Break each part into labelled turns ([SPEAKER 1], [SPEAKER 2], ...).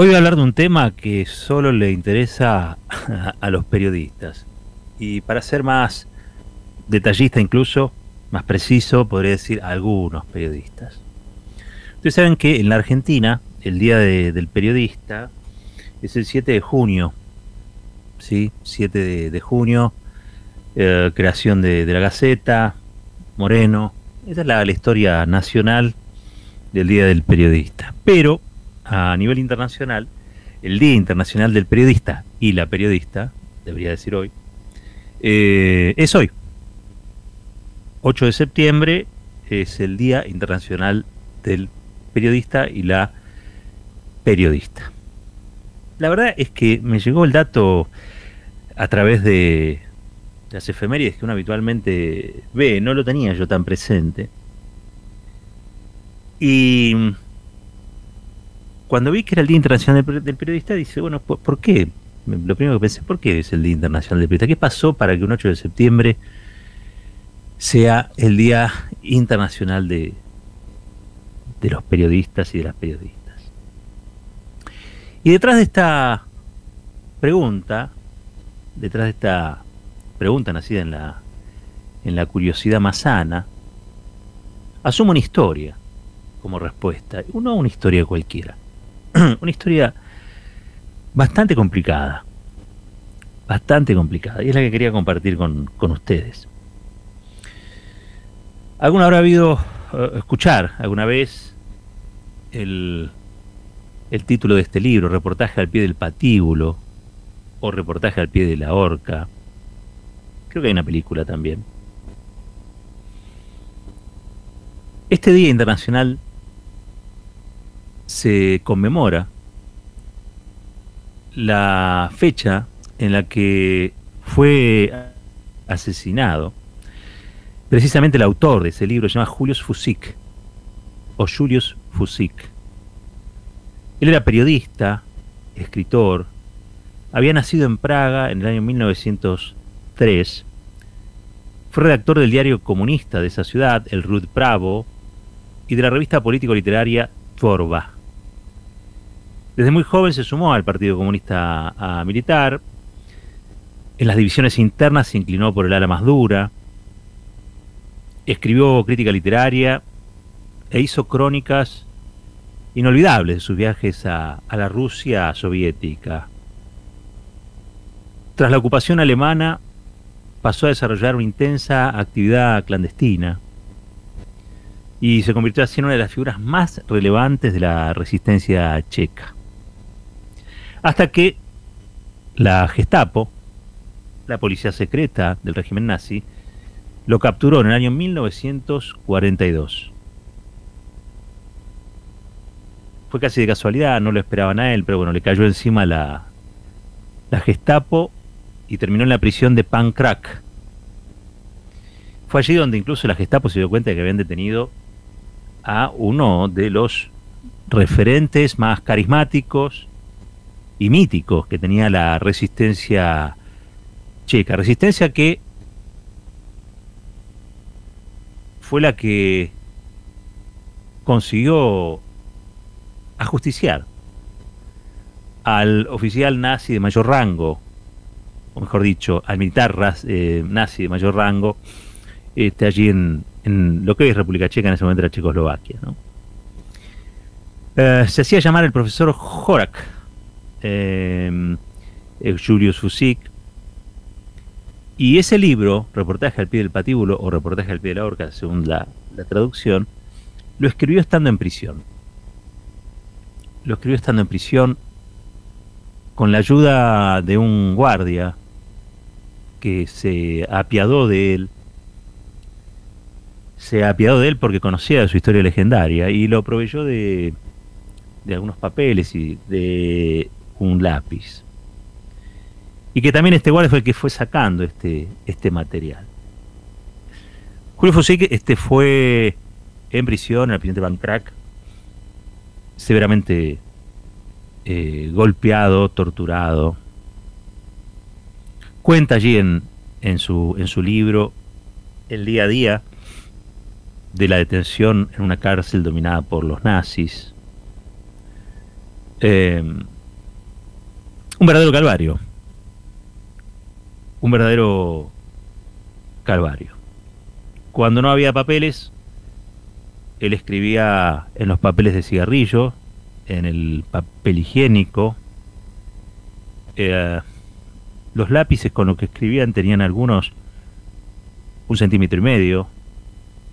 [SPEAKER 1] Hoy voy a hablar de un tema que solo le interesa a los periodistas. Y para ser más detallista incluso, más preciso, podría decir a algunos periodistas. Ustedes saben que en la Argentina el Día del Periodista es el 7 de junio. ¿sí? 7 de, junio, eh, creación de, la Gaceta, Moreno. Esa es la historia nacional del Día del Periodista. Pero a nivel internacional, el Día Internacional del Periodista y la periodista, debería decir hoy, eh, es hoy. 8 de septiembre es el Día Internacional del Periodista y la periodista. La verdad es que me llegó el dato a través de las efemérides que uno habitualmente ve, no lo tenía yo tan presente. Y cuando vi que era el Día Internacional del Periodista, dice, bueno, ¿por qué? Lo primero que pensé, ¿por qué es el Día Internacional del Periodista? ¿Qué pasó para que un 8 de septiembre sea el Día Internacional de, de los periodistas y de las periodistas? Y detrás de esta pregunta, detrás de esta pregunta nacida en la, en la curiosidad más sana, asumo una historia como respuesta, no una historia cualquiera. una historia bastante complicada, bastante complicada, y es la que quería compartir con, ustedes. ¿Alguna habrá habido eh, escuchar alguna vez el, el título de este libro, Reportaje al pie del patíbulo o Reportaje al pie de la horca? Creo que hay una película también. Este Día Internacional se conmemora la fecha en la que fue asesinado precisamente el autor de ese libro, se llama Julius Fusik, o Julius Fusik. Él era periodista, escritor, había nacido en Praga en el año 1903, fue redactor del diario comunista de esa ciudad, el Rud Pravo, y de la revista político-literaria Tvorba. Desde muy joven se sumó al Partido Comunista militar. En las divisiones internas se inclinó por el ala más dura. Escribió crítica literaria e hizo crónicas inolvidables de sus viajes a, a la Rusia soviética. Tras la ocupación alemana, pasó a desarrollar una intensa actividad clandestina y se convirtió así en una de las figuras más relevantes de la resistencia checa. Hasta que la Gestapo, la policía secreta del régimen nazi, lo capturó en el año 1942. Fue casi de casualidad, no lo esperaban a él, pero bueno, le cayó encima la, la Gestapo y terminó en la prisión de Pankrak. Fue allí donde incluso la Gestapo se dio cuenta de que habían detenido a uno de los referentes más carismáticos y míticos que tenía la resistencia checa. Resistencia que fue la que consiguió ajusticiar al oficial nazi de mayor rango, o mejor dicho, al militar eh, nazi de mayor rango, este, allí en, lo que hoy es República Checa, en ese momento era Checoslovaquia. Eh, se hacía llamar el profesor Horak, eh, Julius Fusik. Y ese libro, Reportaje al pie del patíbulo o Reportaje al pie de la horca, según la, traducción, lo escribió estando en prisión. Lo escribió estando en prisión con la ayuda de un guardia que se apiadó de él. Se apiadó de él porque conocía su historia legendaria y lo proveyó de, de algunos papeles y de un lápiz. Y que también este guardia fue el que fue sacando este, este material. Julio Fusik este fue en prisión, en el presidente Van severamente eh, golpeado, torturado. Cuenta allí en, en, su, en su libro el día a día de la detención en una cárcel dominada por los nazis, Eh, un verdadero calvario. Un verdadero calvario. Cuando no había papeles, él escribía en los papeles de cigarrillo, en el papel higiénico. Eh, los lápices con los que escribían tenían algunos un centímetro y medio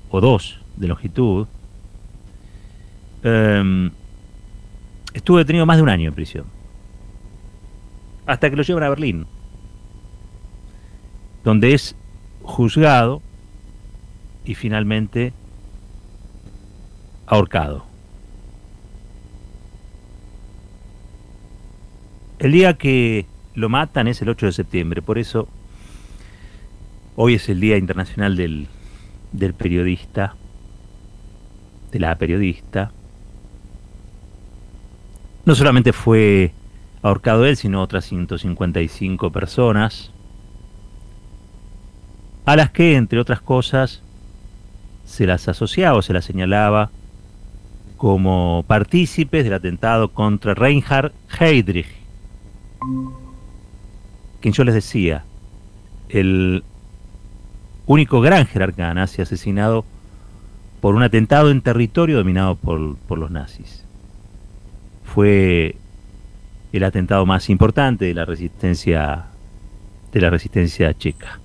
[SPEAKER 1] o dos de longitud. Eh, estuvo detenido más de un año en prisión. Hasta que lo llevan a Berlín, donde es juzgado y finalmente ahorcado. El día que lo matan es el 8 de septiembre, por eso hoy es el Día Internacional del, del Periodista, de la periodista. No solamente fue ahorcado él, sino otras 155 personas, a las que, entre otras cosas, se las asociaba o se las señalaba como partícipes del atentado contra Reinhard Heydrich, quien yo les decía, el único gran jerarca nazi asesinado por un atentado en territorio dominado por, por los nazis. Fue el atentado más importante de la resistencia de la resistencia checa.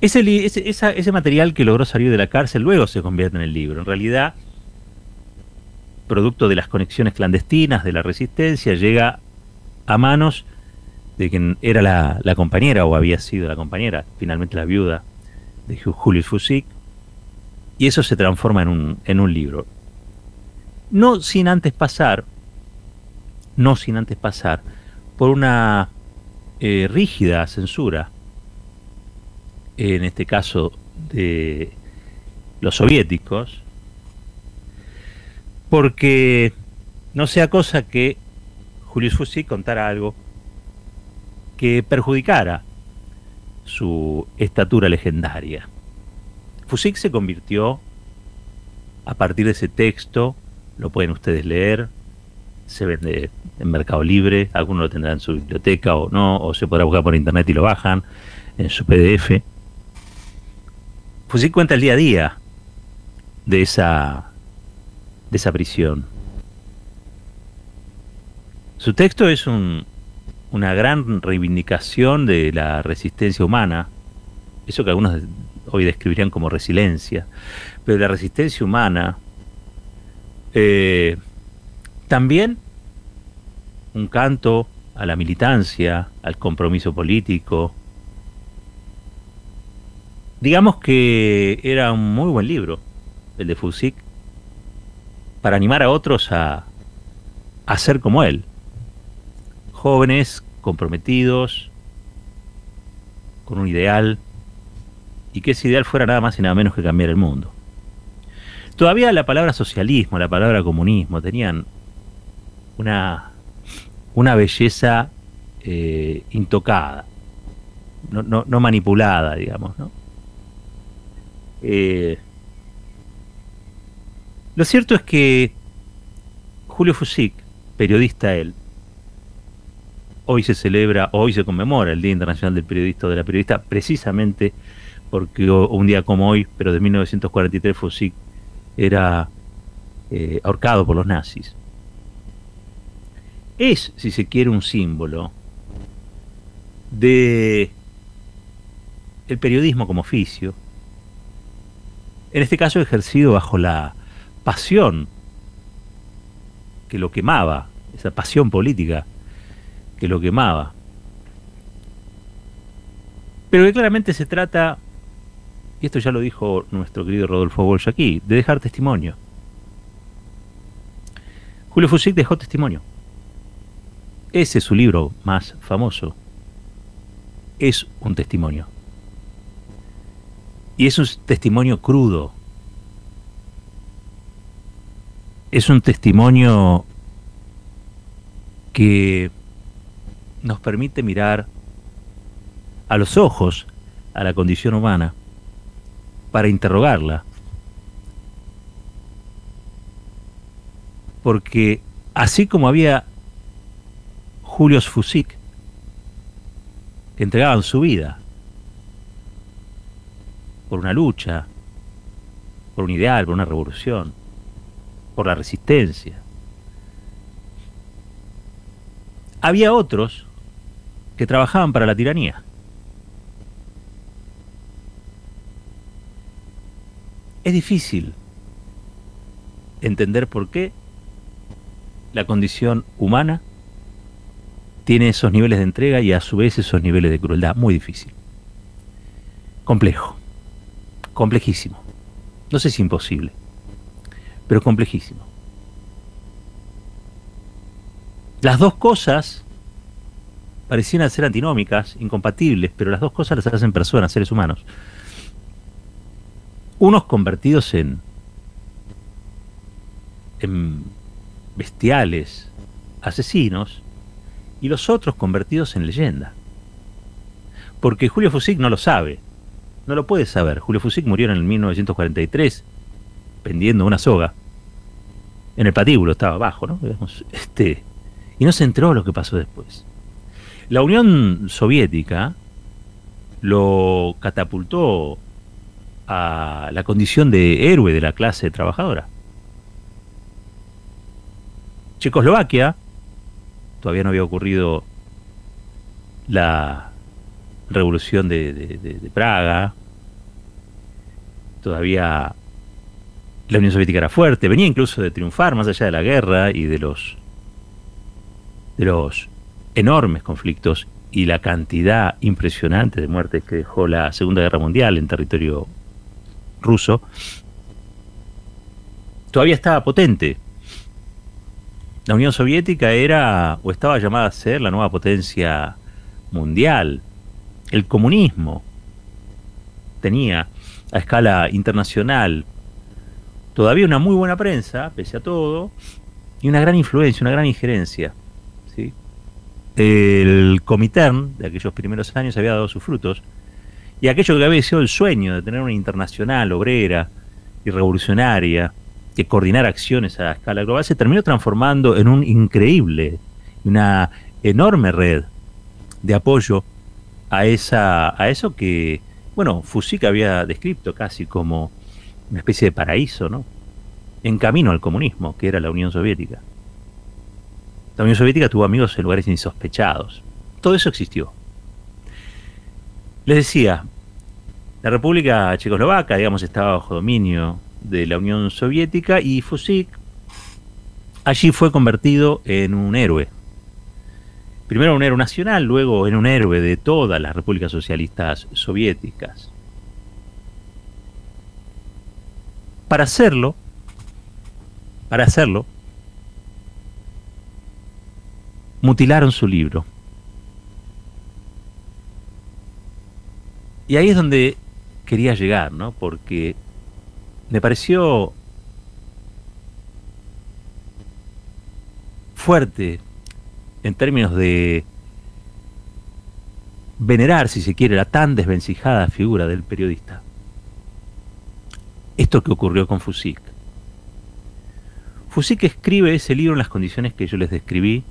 [SPEAKER 1] Ese, material que logró salir de la cárcel luego se convierte en el libro. En realidad, producto de las conexiones clandestinas de la resistencia, llega a manos de quien era la, compañera o había sido la compañera, finalmente la viuda de Julius Fusik, y eso se transforma en un libro. No sin antes pasar, no sin antes pasar por una eh, rígida censura en este caso de los soviéticos, porque no sea cosa que Julius Fusik contara algo que perjudicara su estatura legendaria. Fusik se convirtió, a partir de ese texto, lo pueden ustedes leer, se vende en Mercado Libre, algunos lo tendrán en su biblioteca o no, o se podrá buscar por internet y lo bajan en su PDF pues sí cuenta el día a día de esa, de esa prisión. Su texto es un, una gran reivindicación de la resistencia humana, eso que algunos hoy describirían como resiliencia, pero la resistencia humana eh, también un canto a la militancia, al compromiso político, Digamos que era un muy buen libro, el de Fusik, para animar a otros a, a ser como él. Jóvenes, comprometidos, con un ideal, y que ese ideal fuera nada más y nada menos que cambiar el mundo. Todavía la palabra socialismo, la palabra comunismo, tenían una, una belleza eh, intocada, no, manipulada, digamos, ¿no? Eh, lo cierto es que Julio Fusik, periodista él, hoy se celebra, hoy se conmemora el Día Internacional del Periodista de la Periodista, precisamente porque un día como hoy, pero de 1943, Fusik era eh, ahorcado por los nazis. Es, si se quiere, un símbolo de el periodismo como oficio, en este caso ejercido bajo la pasión que lo quemaba, esa pasión política que lo quemaba. Pero que claramente se trata, y esto ya lo dijo nuestro querido Rodolfo Walsh aquí, de dejar testimonio. Julio Fusik dejó testimonio. Ese es su libro más famoso. Es un testimonio. Y es un testimonio crudo. Es un testimonio que nos permite mirar a los ojos a la condición humana para interrogarla Porque así como había Julius Fusik, que entregaban su vida por una lucha, por un ideal, por una revolución, por la resistencia. Había otros que trabajaban para la tiranía. Es difícil entender por qué la condición humana tiene esos niveles de entrega y a su vez esos niveles de crueldad. Muy difícil. Complejo. Complejísimo. No sé si imposible, pero complejísimo. Las dos cosas parecían ser antinómicas, incompatibles, pero las dos cosas las hacen personas, seres humanos. Unos convertidos en, en bestiales, asesinos, y los otros convertidos en leyenda. Porque Julio Fusik no lo sabe, no lo puede saber. Julio Fusik murió en el 1943, pendiendo una soga. En el patíbulo estaba abajo, ¿no? Este, y no se enteró lo que pasó después. La Unión Soviética lo catapultó a la condición de héroe de la clase trabajadora. Checoslovaquia, todavía no había ocurrido la revolución de, Praga, todavía la Unión Soviética era fuerte, venía incluso de triunfar más allá de la guerra y de los de los enormes conflictos y la cantidad impresionante de muertes que dejó la Segunda Guerra Mundial en territorio ruso, todavía estaba potente. La Unión Soviética era o estaba llamada a ser la nueva potencia mundial. El comunismo tenía a escala internacional todavía una muy buena prensa, pese a todo, y una gran influencia, una gran injerencia. El Comintern de aquellos primeros años había dado sus frutos, y aquello que había sido el sueño de tener una internacional obrera y revolucionaria que coordinara acciones a escala global se terminó transformando en un increíble, una enorme red de apoyo a, esa, a eso que, bueno, Fusik había descrito casi como una especie de paraíso, ¿no? En camino al comunismo, que era la Unión Soviética. La Unión Soviética tuvo amigos en lugares insospechados. Todo eso existió. Les decía, la República Checoslovaca, digamos, estaba bajo dominio de la Unión Soviética y Fusik allí fue convertido en un héroe. Primero un héroe nacional, luego en un héroe de todas las repúblicas socialistas soviéticas. Para hacerlo, para hacerlo, mutilaron su libro. Y ahí es donde quería llegar, ¿no? Porque me pareció fuerte en términos de venerar, si se quiere, la tan desvencijada figura del periodista esto que ocurrió con Fusik. Fusik escribe ese libro en las condiciones que yo les describí,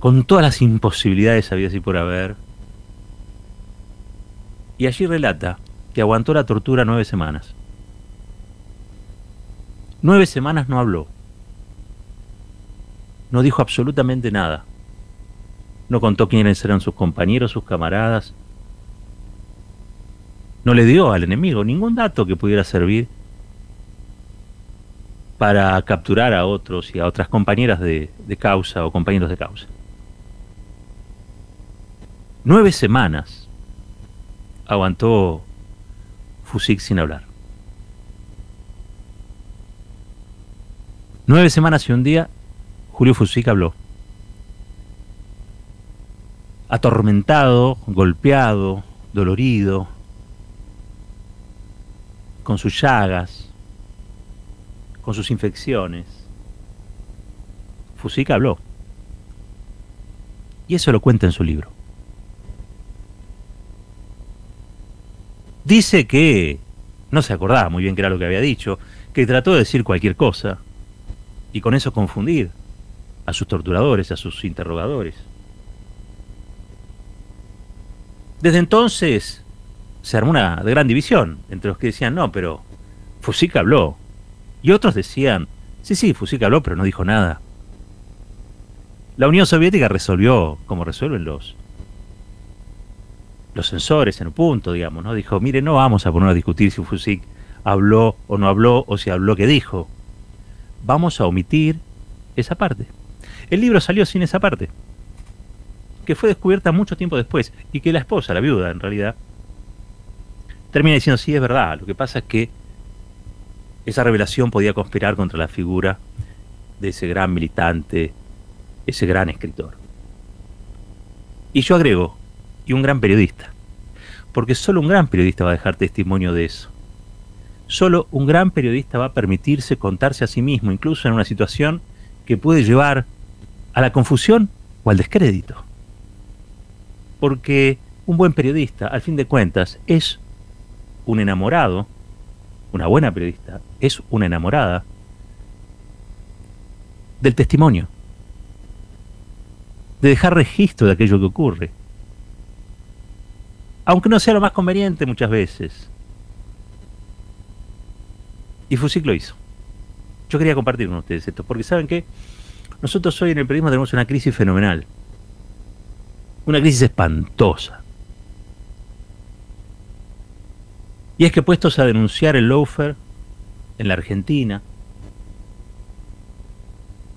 [SPEAKER 1] con todas las imposibilidades habidas y por haber, y allí relata que aguantó la tortura nueve semanas. Nueve semanas no habló. No dijo absolutamente nada. No contó quiénes eran sus compañeros, sus camaradas, no le dio al enemigo ningún dato que pudiera servir para capturar a otros y a otras compañeras de, causa o compañeros de causa. Nueve semanas aguantó Fusik sin hablar. Nueve semanas y un día, Julio Fusik habló. Atormentado, golpeado, dolorido, con sus llagas, con sus infecciones. Fusika habló. Y eso lo cuenta en su libro. Dice que no se acordaba muy bien qué era lo que había dicho, que trató de decir cualquier cosa, y con eso confundir a sus torturadores, a sus interrogadores. Desde entonces se armó una gran división entre los que decían, no, pero Fusik habló. Y otros decían, sí, sí, Fusik habló, pero no dijo nada. La Unión Soviética resolvió como resuelven los, los sensores en un punto, digamos, ¿no? Dijo, mire, no vamos a poner a discutir si Fusik habló o no habló o si habló que dijo. Vamos a omitir esa parte. El libro salió sin esa parte, que fue descubierta mucho tiempo después y que la esposa, la viuda en realidad, termina diciendo, sí, es verdad, lo que pasa es que esa revelación podía conspirar contra la figura de ese gran militante, ese gran escritor. Y yo agrego, y un gran periodista, porque solo un gran periodista va a dejar testimonio de eso. Solo un gran periodista va a permitirse contarse a sí mismo, incluso en una situación que puede llevar a la confusión o al descrédito. Porque un buen periodista, al fin de cuentas, es un enamorado, una buena periodista, es una enamorada del testimonio, de dejar registro de aquello que ocurre, aunque no sea lo más conveniente muchas veces. Y Fusic lo hizo. Yo quería compartir con ustedes esto, porque saben que nosotros hoy en el periodismo tenemos una crisis fenomenal, una crisis espantosa. Y es que puestos a denunciar el loafer en la Argentina,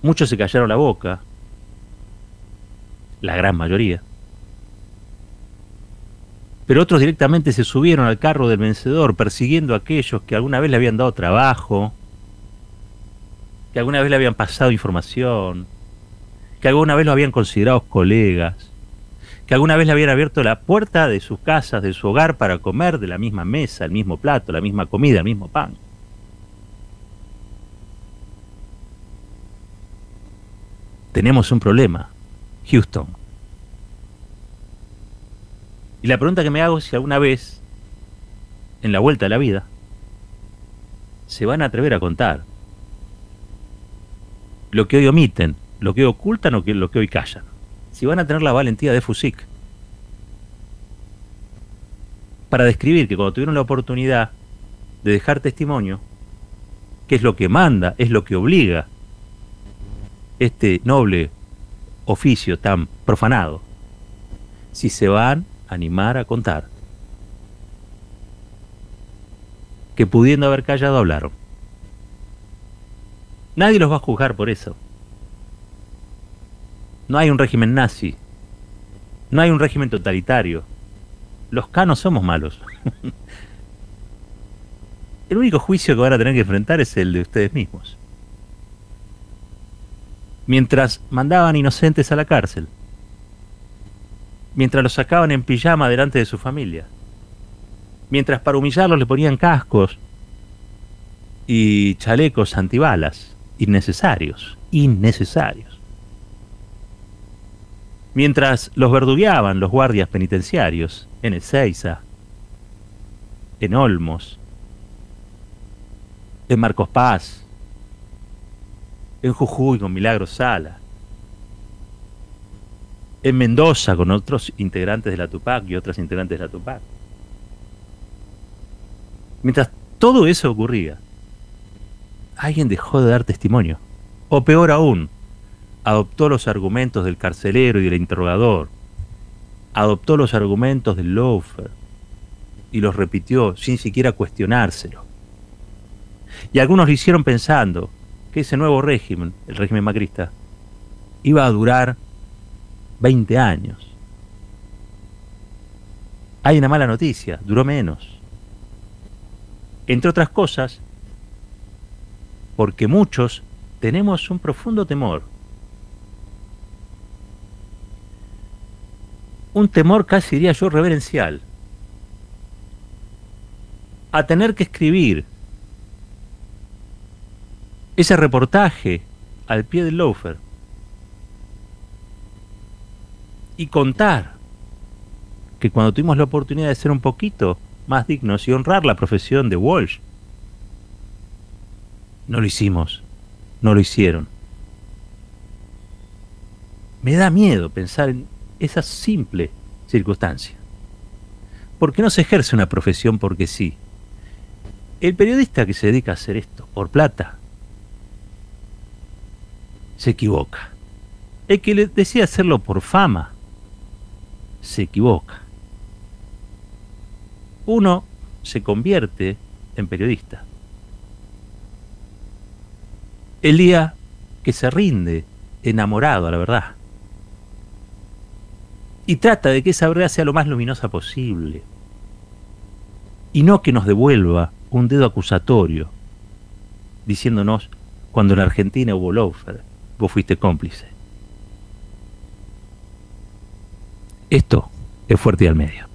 [SPEAKER 1] muchos se callaron la boca, la gran mayoría, pero otros directamente se subieron al carro del vencedor persiguiendo a aquellos que alguna vez le habían dado trabajo, que alguna vez le habían pasado información, que alguna vez lo habían considerado colegas, que alguna vez le habían abierto la puerta de sus casas, de su hogar, para comer de la misma mesa, el mismo plato, la misma comida, el mismo pan. Tenemos un problema, Houston. Y la pregunta que me hago es si alguna vez, en la vuelta de la vida, se van a atrever a contar lo que hoy omiten, lo que hoy ocultan o lo que hoy callan. Si van a tener la valentía de Fusik para describir que cuando tuvieron la oportunidad de dejar testimonio, que es lo que manda, es lo que obliga este noble oficio tan profanado, si se van animar a contar, que pudiendo haber callado hablaron. Nadie los va a juzgar por eso. No hay un régimen nazi. No hay un régimen totalitario. Los canos somos malos. el único juicio que van a tener que enfrentar es el de ustedes mismos. Mientras mandaban inocentes a la cárcel. Mientras los sacaban en pijama delante de su familia. Mientras para humillarlos le ponían cascos y chalecos antibalas. Innecesarios. Innecesarios mientras los verdugueaban los guardias penitenciarios en Ezeiza, en Olmos, en Marcos Paz, en Jujuy con Milagro Sala, en Mendoza con otros integrantes de la Tupac y otras integrantes de la Tupac. Mientras todo eso ocurría, alguien dejó de dar testimonio. O peor aún, adoptó los argumentos del carcelero y del interrogador, adoptó los argumentos del loafer y los repitió sin siquiera cuestionárselo. Y algunos lo hicieron pensando que ese nuevo régimen, el régimen macrista, iba a durar 20 años. Hay una mala noticia, duró menos. Entre otras cosas, porque muchos tenemos un profundo temor un temor casi diría yo reverencial a tener que escribir ese reportaje al pie del loafer y contar que cuando tuvimos la oportunidad de ser un poquito más dignos y honrar la profesión de Walsh, no lo hicimos no lo hicieron. Me da miedo pensar en esa simple circunstancia. Porque no se ejerce una profesión porque sí. El periodista que se dedica a hacer esto por plata se equivoca. El que le decide hacerlo por fama se equivoca. Uno se convierte en periodista. El día que se rinde enamorado a la verdad. Y trata de que esa verdad sea lo más luminosa posible. Y no que nos devuelva un dedo acusatorio, diciéndonos, cuando en Argentina hubo loafer, vos fuiste cómplice. Esto es fuerte y al medio.